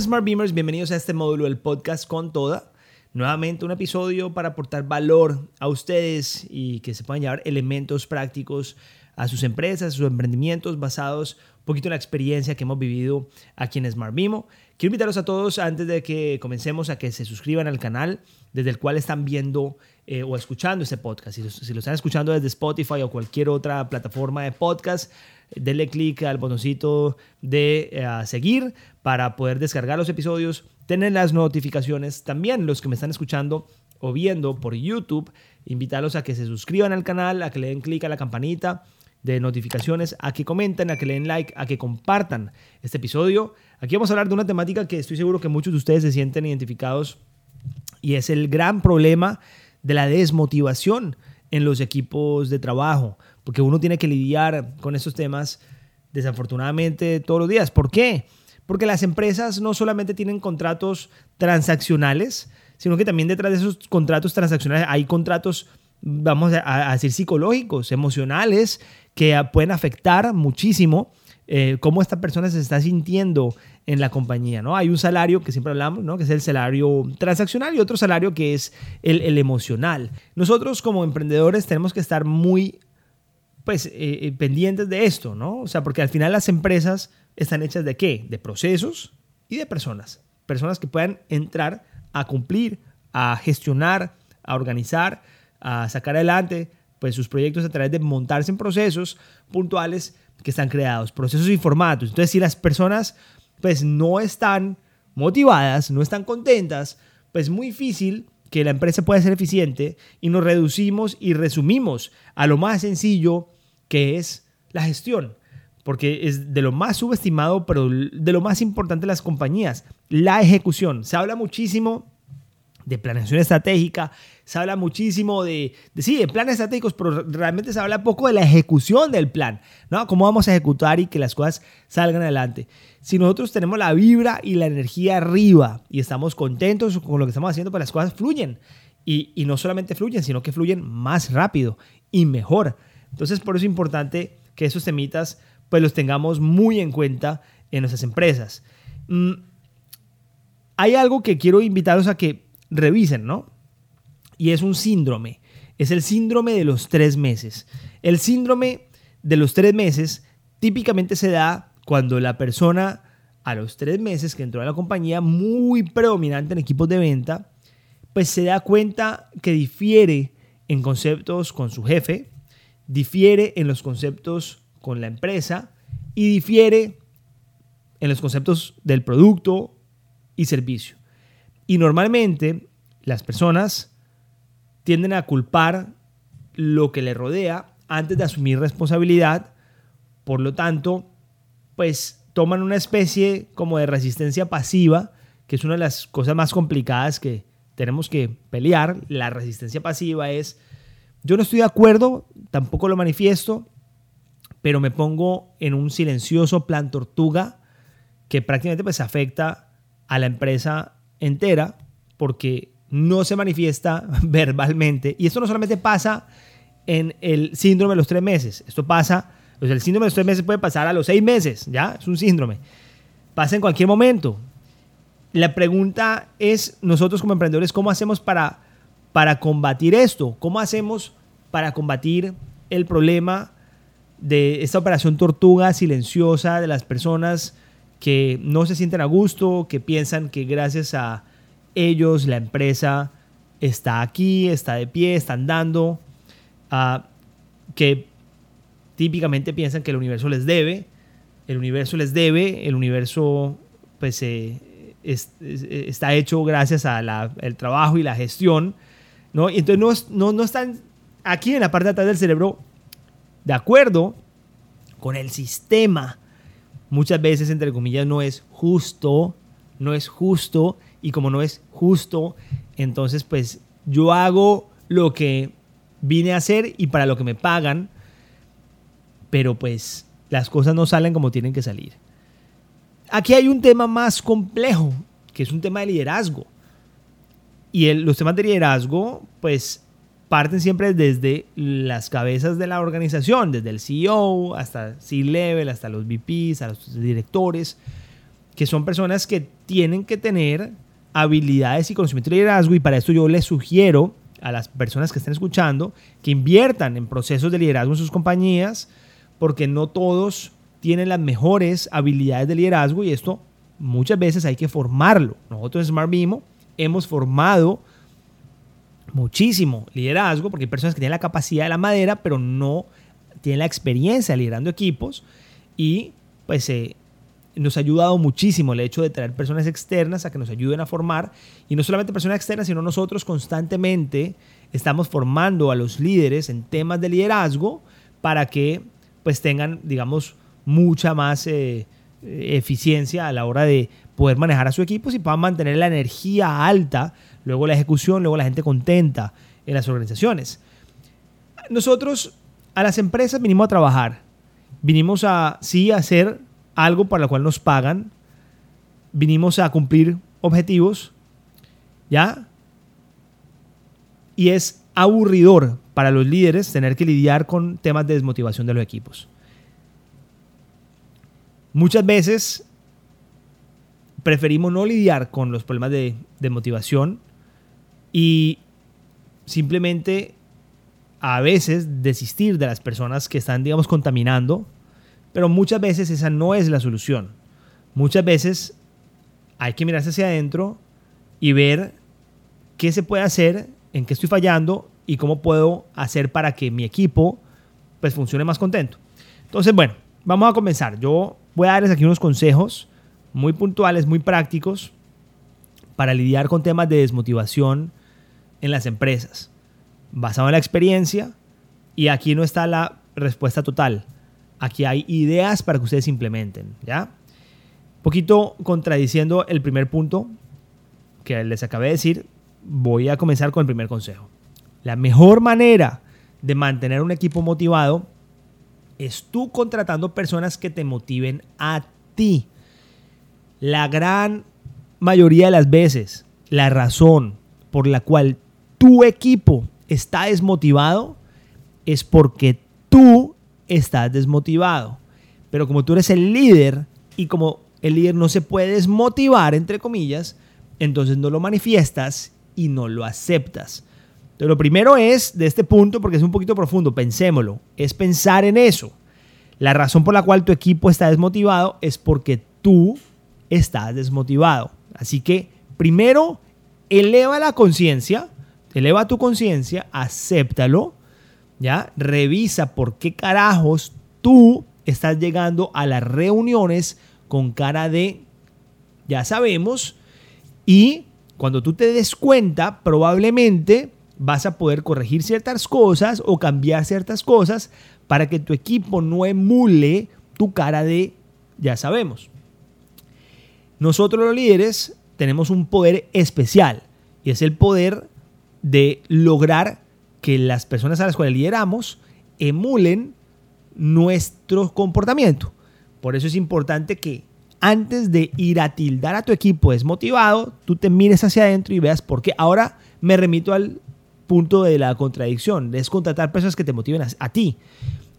Smart Beamers, bienvenidos a este módulo del podcast con toda. Nuevamente un episodio para aportar valor a ustedes y que se puedan llevar elementos prácticos a sus empresas, a sus emprendimientos basados poquito la experiencia que hemos vivido aquí en Smart Bimo. Quiero invitarlos a todos antes de que comencemos a que se suscriban al canal desde el cual están viendo eh, o escuchando este podcast. Si lo, están escuchando desde Spotify o cualquier otra plataforma de podcast, denle clic al botoncito de eh, seguir para poder descargar los episodios, tener las notificaciones. También los que me están escuchando o viendo por YouTube, invitarlos a que se suscriban al canal, a que le den clic a la campanita de notificaciones, a que comenten, a que le den like, a que compartan este episodio. Aquí vamos a hablar de una temática que estoy seguro que muchos de ustedes se sienten identificados y es el gran problema de la desmotivación en los equipos de trabajo, porque uno tiene que lidiar con estos temas desafortunadamente todos los días. ¿Por qué? Porque las empresas no solamente tienen contratos transaccionales, sino que también detrás de esos contratos transaccionales hay contratos, vamos a, decir, psicológicos, emocionales, que pueden afectar muchísimo eh, cómo esta persona se está sintiendo en la compañía, ¿no? Hay un salario que siempre hablamos, ¿no? Que es el salario transaccional y otro salario que es el, emocional. Nosotros como emprendedores tenemos que estar muy, pues, eh, eh, pendientes de esto, ¿no? O sea, porque al final las empresas están hechas de qué? De procesos y de personas. Personas que puedan entrar a cumplir, a gestionar, a organizar, a sacar adelante, pues, sus proyectos a través de montarse en procesos puntuales que están creados, procesos y formatos. Entonces, si las personas pues no están motivadas, no están contentas, pues muy difícil que la empresa pueda ser eficiente y nos reducimos y resumimos a lo más sencillo que es la gestión, porque es de lo más subestimado, pero de lo más importante de las compañías, la ejecución. Se habla muchísimo de planeación estratégica, se habla muchísimo de, sí, de planes estratégicos, pero realmente se habla poco de la ejecución del plan, ¿no? Cómo vamos a ejecutar y que las cosas salgan adelante. Si nosotros tenemos la vibra y la energía arriba y estamos contentos con lo que estamos haciendo, pues las cosas fluyen. Y, y no solamente fluyen, sino que fluyen más rápido y mejor. Entonces, por eso es importante que esos temitas, pues los tengamos muy en cuenta en nuestras empresas. Mm, hay algo que quiero invitaros a que revisen, ¿no? Y es un síndrome. Es el síndrome de los tres meses. El síndrome de los tres meses típicamente se da cuando la persona a los tres meses que entró a la compañía, muy predominante en equipos de venta, pues se da cuenta que difiere en conceptos con su jefe, difiere en los conceptos con la empresa y difiere en los conceptos del producto y servicio. Y normalmente las personas tienden a culpar lo que le rodea antes de asumir responsabilidad. Por lo tanto, pues toman una especie como de resistencia pasiva, que es una de las cosas más complicadas que tenemos que pelear. La resistencia pasiva es, yo no estoy de acuerdo, tampoco lo manifiesto, pero me pongo en un silencioso plan tortuga que prácticamente pues afecta a la empresa entera porque no se manifiesta verbalmente. Y esto no solamente pasa en el síndrome de los tres meses, esto pasa, el síndrome de los tres meses puede pasar a los seis meses, ¿ya? Es un síndrome. Pasa en cualquier momento. La pregunta es, nosotros como emprendedores, ¿cómo hacemos para, para combatir esto? ¿Cómo hacemos para combatir el problema de esta operación tortuga silenciosa de las personas que no se sienten a gusto, que piensan que gracias a ellos, la empresa, está aquí, está de pie, están dando, ah, que típicamente piensan que el universo les debe, el universo les debe, el universo pues eh, está hecho gracias al trabajo y la gestión, ¿no? Y entonces no, no, no están aquí en la parte de atrás del cerebro de acuerdo con el sistema. Muchas veces, entre comillas, no es justo, no es justo y como no es justo, entonces pues yo hago lo que vine a hacer y para lo que me pagan, pero pues las cosas no salen como tienen que salir. Aquí hay un tema más complejo, que es un tema de liderazgo. Y los temas de liderazgo, pues parten siempre desde las cabezas de la organización, desde el CEO hasta C-Level, hasta los VPs, a los directores. que son personas que tienen que tener habilidades y conocimiento de liderazgo y para esto yo les sugiero a las personas que estén escuchando que inviertan en procesos de liderazgo en sus compañías porque no todos tienen las mejores habilidades de liderazgo y esto muchas veces hay que formarlo. Nosotros en Smart Mimo hemos formado muchísimo liderazgo porque hay personas que tienen la capacidad de la madera pero no tienen la experiencia liderando equipos y pues eh, nos ha ayudado muchísimo el hecho de traer personas externas a que nos ayuden a formar. Y no solamente personas externas, sino nosotros constantemente estamos formando a los líderes en temas de liderazgo para que pues tengan, digamos, mucha más eh, eficiencia a la hora de poder manejar a su equipo y puedan mantener la energía alta, luego la ejecución, luego la gente contenta en las organizaciones. Nosotros a las empresas vinimos a trabajar, vinimos a sí hacer algo para lo cual nos pagan, vinimos a cumplir objetivos, ¿ya? Y es aburridor para los líderes tener que lidiar con temas de desmotivación de los equipos. Muchas veces preferimos no lidiar con los problemas de, de motivación y simplemente a veces desistir de las personas que están, digamos, contaminando pero muchas veces esa no es la solución. Muchas veces hay que mirarse hacia adentro y ver qué se puede hacer, en qué estoy fallando y cómo puedo hacer para que mi equipo pues funcione más contento. Entonces, bueno, vamos a comenzar. Yo voy a darles aquí unos consejos muy puntuales, muy prácticos para lidiar con temas de desmotivación en las empresas, basado en la experiencia y aquí no está la respuesta total. Aquí hay ideas para que ustedes implementen, ¿ya? Un poquito contradiciendo el primer punto que les acabé de decir, voy a comenzar con el primer consejo. La mejor manera de mantener un equipo motivado es tú contratando personas que te motiven a ti. La gran mayoría de las veces, la razón por la cual tu equipo está desmotivado es porque tú estás desmotivado. Pero como tú eres el líder y como el líder no se puede desmotivar, entre comillas, entonces no lo manifiestas y no lo aceptas. Entonces, lo primero es, de este punto, porque es un poquito profundo, pensémoslo, es pensar en eso. La razón por la cual tu equipo está desmotivado es porque tú estás desmotivado. Así que, primero, eleva la conciencia, eleva tu conciencia, acéptalo ¿ya? Revisa por qué carajos tú estás llegando a las reuniones con cara de, ya sabemos, y cuando tú te des cuenta, probablemente vas a poder corregir ciertas cosas o cambiar ciertas cosas para que tu equipo no emule tu cara de, ya sabemos. Nosotros los líderes tenemos un poder especial y es el poder de lograr que las personas a las cuales lideramos emulen nuestro comportamiento. Por eso es importante que antes de ir a tildar a tu equipo desmotivado, tú te mires hacia adentro y veas por qué. Ahora me remito al punto de la contradicción, es contratar personas que te motiven a, ti.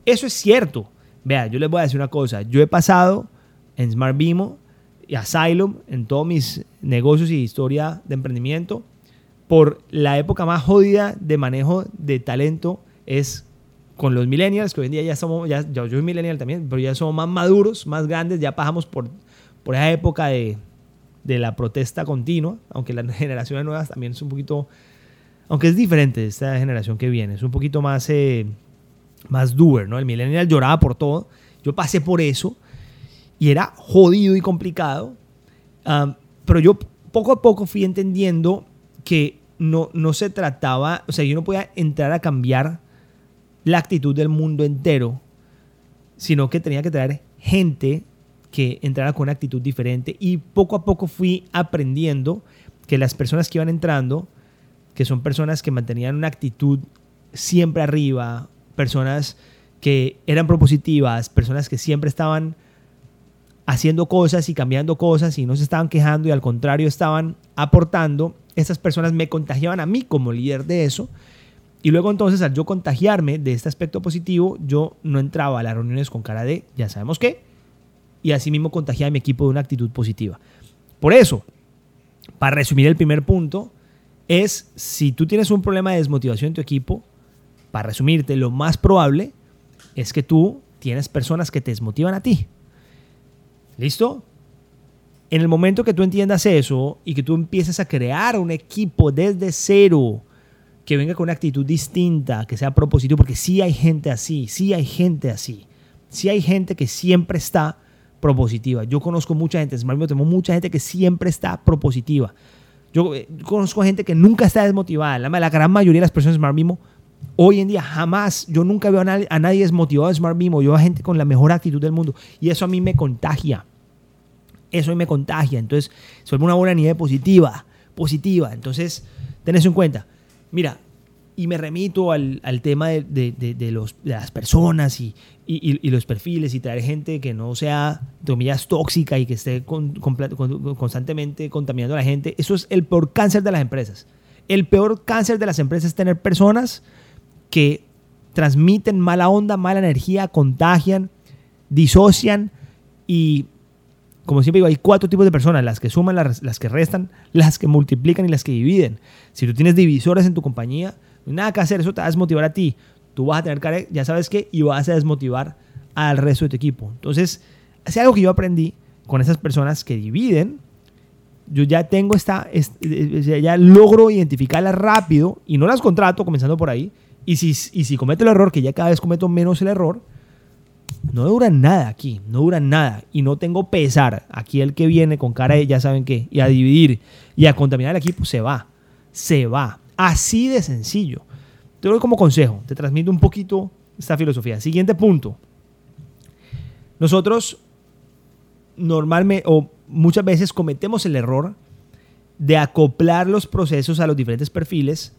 Eso es cierto. Vea, yo les voy a decir una cosa. Yo he pasado en Smart Bimo y Asylum, en todos mis negocios y historia de emprendimiento, por la época más jodida de manejo de talento es con los millennials, que hoy en día ya somos, ya, yo soy millennial también, pero ya somos más maduros, más grandes, ya pasamos por, por esa época de, de la protesta continua, aunque las generaciones nuevas también es un poquito, aunque es diferente esta generación que viene, es un poquito más, eh, más doer, ¿no? El millennial lloraba por todo, yo pasé por eso y era jodido y complicado, ah, pero yo poco a poco fui entendiendo que no, no se trataba, o sea, yo no podía entrar a cambiar la actitud del mundo entero, sino que tenía que traer gente que entrara con una actitud diferente. Y poco a poco fui aprendiendo que las personas que iban entrando, que son personas que mantenían una actitud siempre arriba, personas que eran propositivas, personas que siempre estaban haciendo cosas y cambiando cosas y no se estaban quejando y al contrario estaban aportando, estas personas me contagiaban a mí como líder de eso. Y luego entonces al yo contagiarme de este aspecto positivo, yo no entraba a las reuniones con cara de, ya sabemos qué, y así mismo contagiar a mi equipo de una actitud positiva. Por eso, para resumir el primer punto, es si tú tienes un problema de desmotivación en tu equipo, para resumirte, lo más probable es que tú tienes personas que te desmotivan a ti. ¿Listo? En el momento que tú entiendas eso y que tú empieces a crear un equipo desde cero, que venga con una actitud distinta, que sea propositivo, porque sí hay gente así, sí hay gente así, sí hay gente que siempre está propositiva. Yo conozco mucha gente, Smart tengo mucha gente que siempre está propositiva. Yo, eh, conozco gente que nunca está desmotivada. La, gran mayoría de las personas Smart Mimo, hoy en día jamás, yo nunca veo a nadie, a nadie desmotivado de Smart Mimo. Yo veo a gente con la mejor actitud del mundo. Y eso a mí me contagia. Eso a mí me contagia. Entonces, se una buena nieve positiva. Positiva. Entonces, ten eso en cuenta. Mira, y me remito al, al tema de, de, los, de, las personas y, y, los perfiles y traer gente que no sea, comillas, tóxica y que esté con, con, constantemente contaminando a la gente. Eso es el peor cáncer de las empresas. El peor cáncer de las empresas es tener personas que transmiten mala onda, mala energía, contagian, disocian y como siempre digo, hay cuatro tipos de personas, las que suman, las, que restan, las que multiplican y las que dividen. Si tú tienes divisores en tu compañía, nada que hacer, eso te va a desmotivar a ti. Tú vas a tener que, ya sabes qué, y vas a desmotivar al resto de tu equipo. Entonces, es algo que yo aprendí con esas personas que dividen. Yo ya tengo esta, ya logro identificarlas rápido y no las contrato, comenzando por ahí. Y si, y si cometo el error, que ya cada vez cometo menos el error, no dura nada aquí, no dura nada. Y no tengo pesar. Aquí el que viene con cara de ya saben qué, y a dividir y a contaminar el equipo, se va. Se va. Así de sencillo. Te doy como consejo, te transmito un poquito esta filosofía. Siguiente punto. Nosotros normalmente o muchas veces cometemos el error de acoplar los procesos a los diferentes perfiles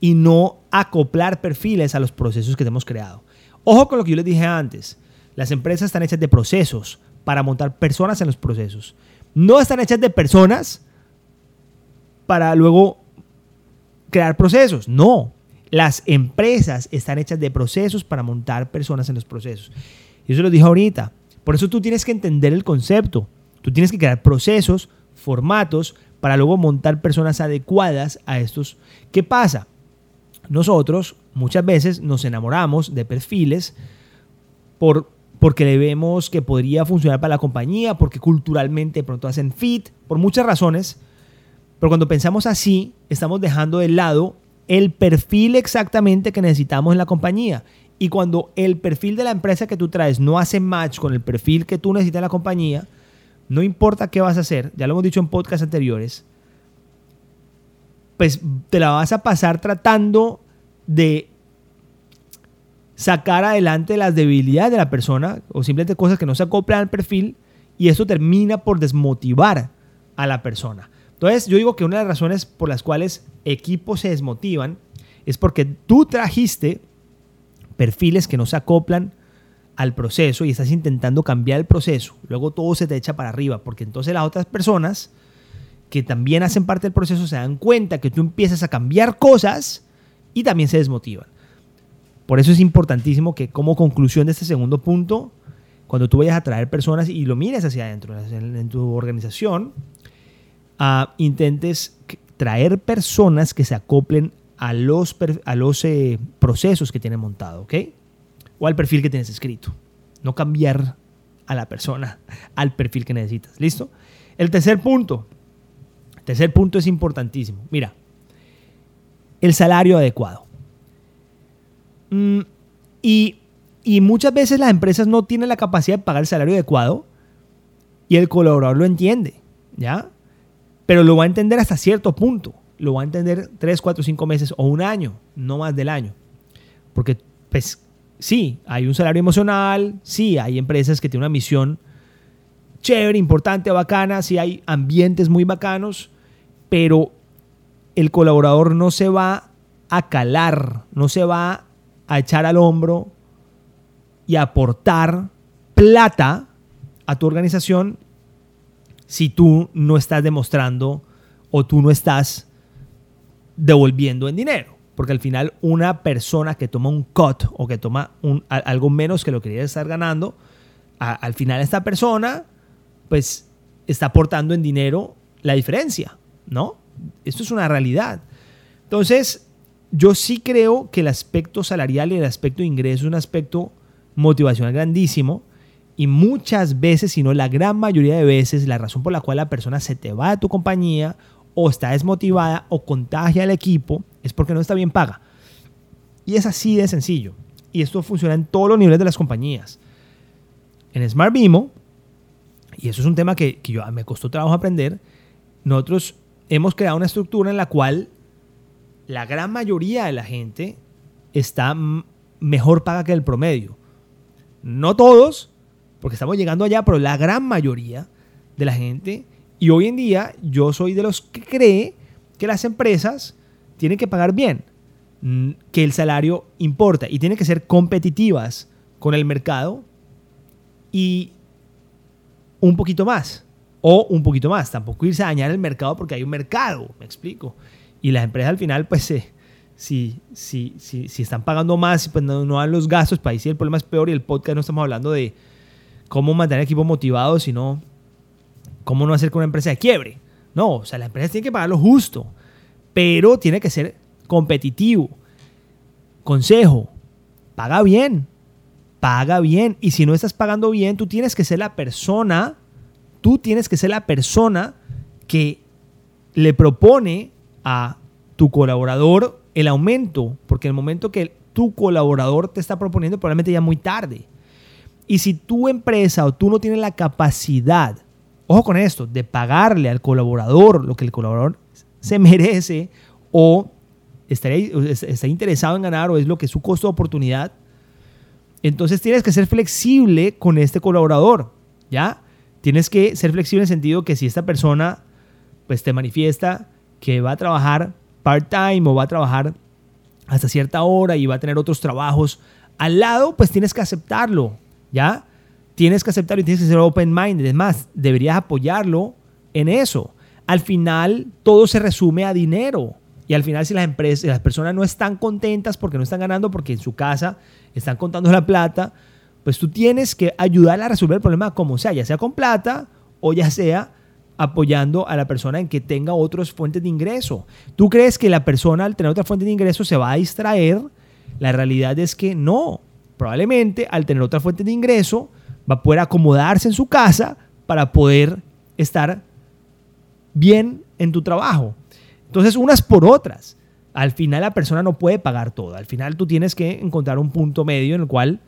y no acoplar perfiles a los procesos que hemos creado. Ojo con lo que yo les dije antes. Las empresas están hechas de procesos para montar personas en los procesos. No están hechas de personas para luego crear procesos. No, las empresas están hechas de procesos para montar personas en los procesos. Y eso lo dije ahorita. Por eso tú tienes que entender el concepto. Tú tienes que crear procesos, formatos, para luego montar personas adecuadas a estos. ¿Qué pasa? Nosotros muchas veces nos enamoramos de perfiles por, porque le vemos que podría funcionar para la compañía, porque culturalmente pronto hacen fit, por muchas razones. Pero cuando pensamos así, estamos dejando de lado el perfil exactamente que necesitamos en la compañía. Y cuando el perfil de la empresa que tú traes no hace match con el perfil que tú necesitas en la compañía, no importa qué vas a hacer, ya lo hemos dicho en podcasts anteriores, pues te la vas a pasar tratando de sacar adelante las debilidades de la persona o simplemente cosas que no se acoplan al perfil y eso termina por desmotivar a la persona. Entonces, yo digo que una de las razones por las cuales equipos se desmotivan es porque tú trajiste perfiles que no se acoplan al proceso y estás intentando cambiar el proceso. Luego todo se te echa para arriba, porque entonces las otras personas que también hacen parte del proceso se dan cuenta que tú empiezas a cambiar cosas y también se desmotivan. Por eso es importantísimo que como conclusión de este segundo punto, cuando tú vayas a traer personas y lo mires hacia adentro, en tu organización, intentes traer personas que se acoplen a los, a los eh, procesos que tienen montado, ¿ok? O al perfil que tienes escrito. No cambiar a la persona, al perfil que necesitas. ¿Listo? El tercer punto. Tercer punto es importantísimo. Mira, el salario adecuado. Mm, y, y muchas veces las empresas no tienen la capacidad de pagar el salario adecuado y el colaborador lo entiende. ¿Ya? pero lo va a entender hasta cierto punto. Lo va a entender 3, 4, 5 meses o un año, no más del año. Porque, pues, sí, hay un salario emocional, sí, hay empresas que tienen una misión chévere, importante, bacana, sí hay ambientes muy bacanos, pero el colaborador no se va a calar, no se va a echar al hombro y aportar plata a tu organización si tú no estás demostrando o tú no estás devolviendo en dinero. Porque al final una persona que toma un cut o que toma un, algo menos que lo que debería estar ganando, al final esta persona, pues, está aportando en dinero la diferencia, ¿no? Esto es una realidad. Entonces, yo sí creo que el aspecto salarial y el aspecto de ingreso es un aspecto motivacional grandísimo y muchas veces, si no la gran mayoría de veces, la razón por la cual la persona se te va de tu compañía o está desmotivada o contagia al equipo es porque no está bien paga. Y es así de sencillo. Y esto funciona en todos los niveles de las compañías. En Smart Bimo, y eso es un tema que, que yo, me costó trabajo aprender, nosotros hemos creado una estructura en la cual la gran mayoría de la gente está mejor paga que el promedio. No todos, porque estamos llegando allá, pero la gran mayoría de la gente. Y hoy en día yo soy de los que cree que las empresas tienen que pagar bien, que el salario importa y tienen que ser competitivas con el mercado y un poquito más. O un poquito más. Tampoco irse a dañar el mercado porque hay un mercado, me explico. Y las empresas al final, pues, eh, si, si, si, si, están pagando más, pues no, no dan los gastos, para ahí sí el problema es peor y el podcast no estamos hablando de cómo mantener equipo motivado, sino cómo no hacer que una empresa de quiebre. No, o sea, la empresa tiene que pagar lo justo, pero tiene que ser competitivo. Consejo, paga bien, paga bien. Y si no estás pagando bien, tú tienes que ser la persona, tú tienes que ser la persona que le propone a tu colaborador el aumento, porque el momento que tu colaborador te está proponiendo probablemente ya muy tarde. Y si tu empresa o tú no tienes la capacidad, ojo con esto, de pagarle al colaborador lo que el colaborador se merece o está interesado en ganar o es lo que es su costo de oportunidad, entonces tienes que ser flexible con este colaborador, ¿ya? Tienes que ser flexible en el sentido que si esta persona pues te manifiesta que va a trabajar part-time o va a trabajar hasta cierta hora y va a tener otros trabajos al lado, pues tienes que aceptarlo, ¿ya? Tienes que aceptarlo y tienes que ser open-minded. Es más, deberías apoyarlo en eso. Al final, todo se resume a dinero. Y al final, si las empresas, las personas no están contentas porque no están ganando, porque en su casa están contando la plata, pues tú tienes que ayudar a resolver el problema como sea, ya sea con plata o ya sea apoyando a la persona en que tenga otras fuentes de ingreso. ¿Tú crees que la persona al tener otra fuente de ingreso se va a distraer? La realidad es que no. Probablemente al tener otra fuente de ingreso va a poder acomodarse en su casa para poder estar bien en tu trabajo. Entonces, unas por otras. Al final la persona no puede pagar todo. Al final tú tienes que encontrar un punto medio en el cual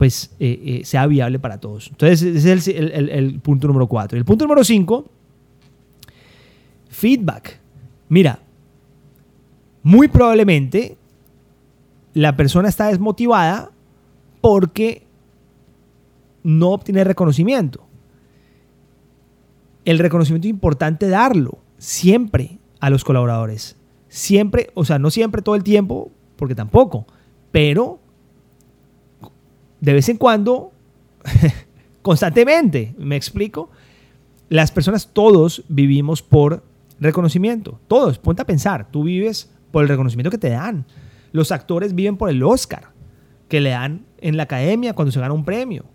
pues eh, eh, sea viable para todos. Entonces, ese es el, el punto número cuatro. El punto número cinco feedback. Mira, muy probablemente la persona está desmotivada porque no obtiene reconocimiento. El reconocimiento es importante darlo siempre a los colaboradores. Siempre, o sea, no siempre todo el tiempo, porque tampoco, pero de vez en cuando, constantemente, ¿me explico? Las personas todos vivimos por Reconocimiento. Todos, ponte a pensar. Tú vives por el reconocimiento que te dan. Los actores viven por el Oscar que le dan en la academia cuando se gana un premio.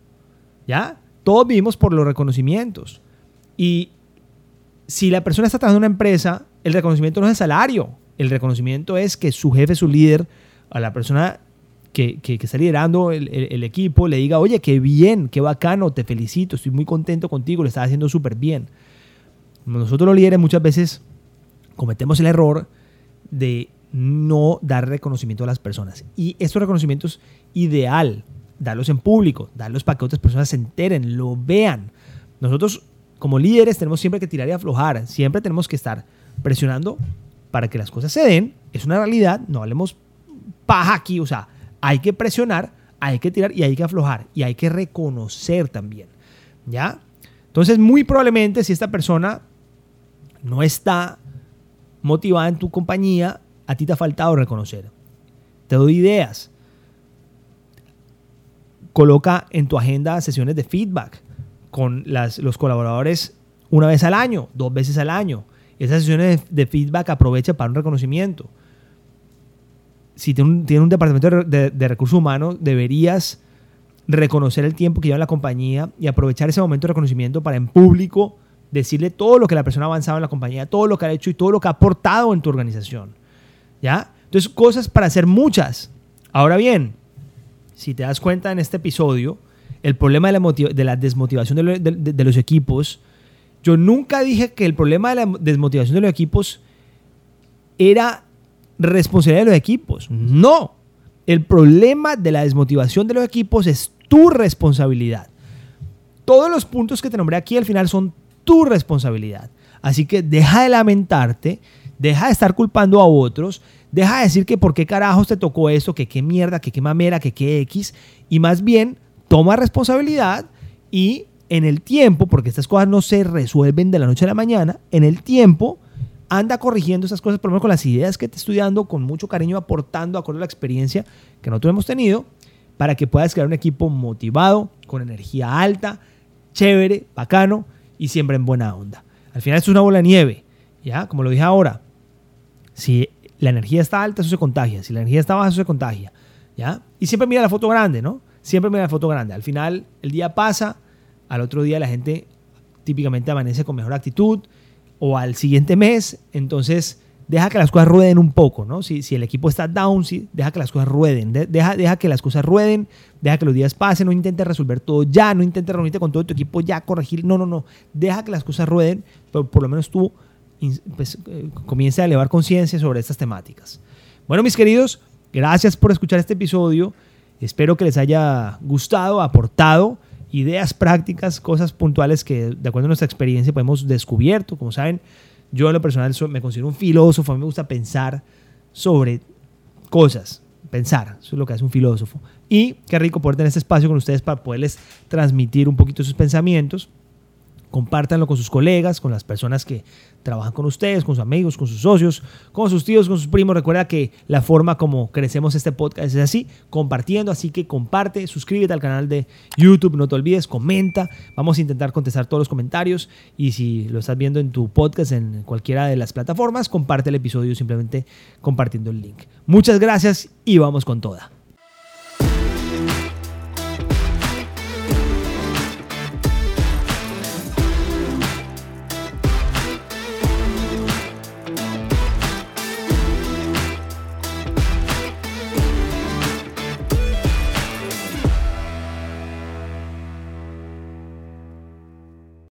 ¿Ya? Todos vivimos por los reconocimientos. Y si la persona está trabajando en una empresa, el reconocimiento no es el salario. El reconocimiento es que su jefe, su líder, a la persona que, que, está liderando el, el, equipo, le diga, oye, qué bien, qué bacano, te felicito, estoy muy contento contigo, lo estás haciendo súper bien. Nosotros los líderes muchas veces cometemos el error de no dar reconocimiento a las personas. Y estos reconocimientos ideal darlos en público, darlos para que otras personas se enteren, lo vean. Nosotros como líderes tenemos siempre que tirar y aflojar, siempre tenemos que estar presionando para que las cosas se den. Es una realidad, no hablemos paja aquí, o sea, hay que presionar, hay que tirar y hay que aflojar y hay que reconocer también. ¿Ya? Entonces, muy probablemente si esta persona no está motivada en tu compañía, a ti te ha faltado reconocer. Te doy ideas. Coloca en tu agenda sesiones de feedback con los colaboradores una vez al año, dos veces al año. Esas sesiones de, feedback aprovecha para un reconocimiento. Si tienes un, departamento de, recursos humanos, deberías reconocer el tiempo que lleva en la compañía y aprovechar ese momento de reconocimiento para en público decirle todo lo que la persona ha avanzado en la compañía, todo lo que ha hecho y todo lo que ha aportado en tu organización. ¿Ya? Entonces, cosas para hacer muchas. Ahora bien, si te das cuenta en este episodio, el problema de la desmotivación de, los equipos, yo nunca dije que el problema de la desmotivación de los equipos era responsabilidad de los equipos. No. El problema de la desmotivación de los equipos es tu responsabilidad. Todos los puntos que te nombré aquí al final son tu responsabilidad. Así que deja de lamentarte, deja de estar culpando a otros, deja de decir que por qué carajos te tocó esto, que qué mierda, que qué mamera, que qué X, y más bien toma responsabilidad y en el tiempo, porque estas cosas no se resuelven de la noche a la mañana, en el tiempo anda corrigiendo esas cosas, por ejemplo, con las ideas que te estoy dando, con mucho cariño, aportando acuerdo a la experiencia que nosotros hemos tenido, para que puedas crear un equipo motivado, con energía alta, chévere, bacano y siempre en buena onda. Al final esto es una bola de nieve, ¿ya? Como lo dije ahora, si la energía está alta, eso se contagia, si la energía está baja, eso se contagia, ¿ya? Y siempre mira la foto grande, ¿no? Siempre mira la foto grande. Al final el día pasa, al otro día la gente típicamente amanece con mejor actitud o al siguiente mes, entonces deja que las cosas rueden un poco, ¿no? Si, si el equipo está down, si, deja que las cosas rueden, deja, deja que las cosas rueden, deja que los días pasen, no intentes resolver todo ya, no intentes reunirte con todo tu equipo ya, corregir, no, no, no, deja que las cosas rueden, pero por lo menos tú pues, eh, a elevar conciencia sobre estas temáticas. Bueno, mis queridos, gracias por escuchar este episodio, espero que les haya gustado, aportado ideas prácticas, cosas puntuales que de acuerdo a nuestra experiencia hemos descubierto, como saben, yo en lo personal me considero un filósofo, a mí me gusta pensar sobre cosas, pensar, eso es lo que hace un filósofo. Y qué rico poder tener este espacio con ustedes para poderles transmitir un poquito sus pensamientos. Compártanlo con sus colegas, con las personas que trabajan con ustedes, con sus amigos, con sus socios, con sus tíos, con sus primos. Recuerda que la forma como crecemos este podcast es así, compartiendo. Así que comparte, suscríbete al canal de YouTube, no te olvides, comenta. Vamos a intentar contestar todos los comentarios. Y si lo estás viendo en tu podcast, en cualquiera de las plataformas, comparte el episodio simplemente compartiendo el link. Muchas gracias y vamos con toda.